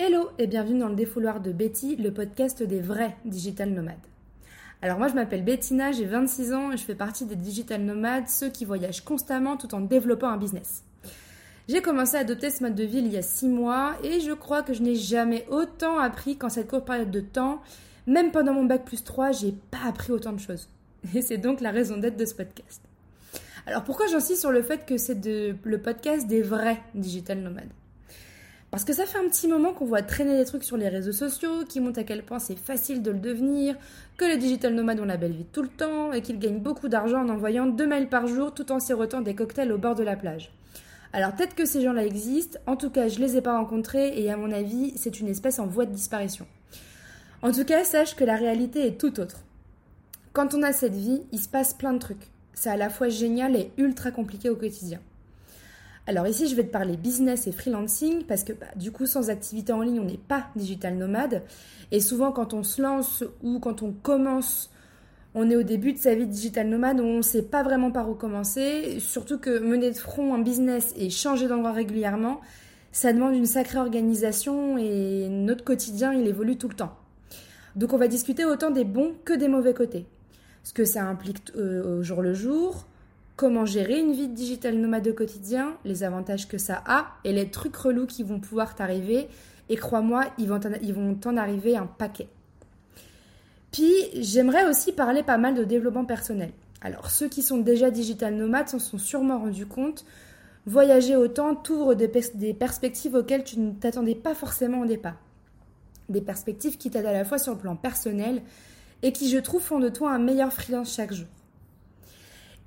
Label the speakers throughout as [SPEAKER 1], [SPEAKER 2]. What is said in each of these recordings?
[SPEAKER 1] Hello et bienvenue dans le défouloir de Betty, le podcast des vrais digital nomades. Alors moi je m'appelle Bettina, j'ai 26 ans et je fais partie des digital nomades, ceux qui voyagent constamment tout en développant un business. J'ai commencé à adopter ce mode de vie il y a 6 mois et je crois que je n'ai jamais autant appris qu'en cette courte période de temps. Même pendant mon bac plus 3, j'ai pas appris autant de choses. Et c'est donc la raison d'être de ce podcast. Alors pourquoi j'insiste sur le fait que c'est le podcast des vrais digital nomades? Parce que ça fait un petit moment qu'on voit traîner des trucs sur les réseaux sociaux qui montrent à quel point c'est facile de le devenir, que les digital nomades ont la belle vie tout le temps et qu'ils gagnent beaucoup d'argent en envoyant deux mails par jour tout en sirotant des cocktails au bord de la plage. Alors peut-être que ces gens-là existent, en tout cas je les ai pas rencontrés et à mon avis c'est une espèce en voie de disparition. En tout cas sache que la réalité est tout autre. Quand on a cette vie, il se passe plein de trucs. C'est à la fois génial et ultra compliqué au quotidien. Alors ici, je vais te parler business et freelancing parce que bah, du coup, sans activité en ligne, on n'est pas digital nomade. Et souvent, quand on se lance ou quand on commence, on est au début de sa vie digital nomade on ne sait pas vraiment par où commencer. Surtout que mener de front un business et changer d'endroit régulièrement, ça demande une sacrée organisation et notre quotidien, il évolue tout le temps. Donc on va discuter autant des bons que des mauvais côtés. Ce que ça implique euh, au jour le jour, comment gérer une vie de digital nomade au quotidien, les avantages que ça a et les trucs relous qui vont pouvoir t'arriver. Et crois-moi, ils vont t'en arriver un paquet. Puis, j'aimerais aussi parler pas mal de développement personnel. Alors, ceux qui sont déjà digital nomades s'en sont sûrement rendus compte. Voyager autant t'ouvre des, des perspectives auxquelles tu ne t'attendais pas forcément au départ. Des perspectives qui t'aident à la fois sur le plan personnel et qui, je trouve, font de toi un meilleur freelance chaque jour.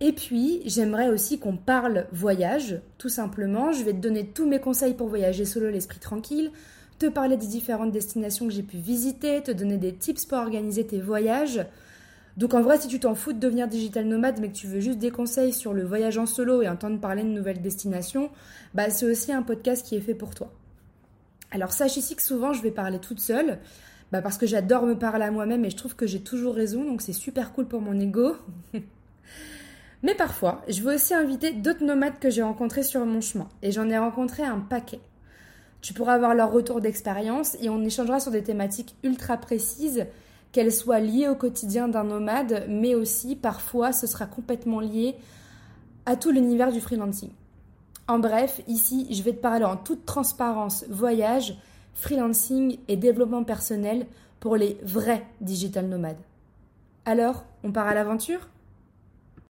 [SPEAKER 1] Et puis, j'aimerais aussi qu'on parle voyage, tout simplement. Je vais te donner tous mes conseils pour voyager solo l'esprit tranquille, te parler des différentes destinations que j'ai pu visiter, te donner des tips pour organiser tes voyages. Donc en vrai, si tu t'en fous de devenir digital nomade, mais que tu veux juste des conseils sur le voyage en solo et entendre parler de nouvelles destinations, bah c'est aussi un podcast qui est fait pour toi. Alors sache ici que souvent je vais parler toute seule, bah parce que j'adore me parler à moi-même et je trouve que j'ai toujours raison, donc c'est super cool pour mon ego. Mais parfois, je veux aussi inviter d'autres nomades que j'ai rencontrés sur mon chemin. Et j'en ai rencontré un paquet. Tu pourras avoir leur retour d'expérience et on échangera sur des thématiques ultra précises, qu'elles soient liées au quotidien d'un nomade, mais aussi parfois ce sera complètement lié à tout l'univers du freelancing. En bref, ici, je vais te parler en toute transparence voyage, freelancing et développement personnel pour les vrais digital nomades. Alors, on part à l'aventure?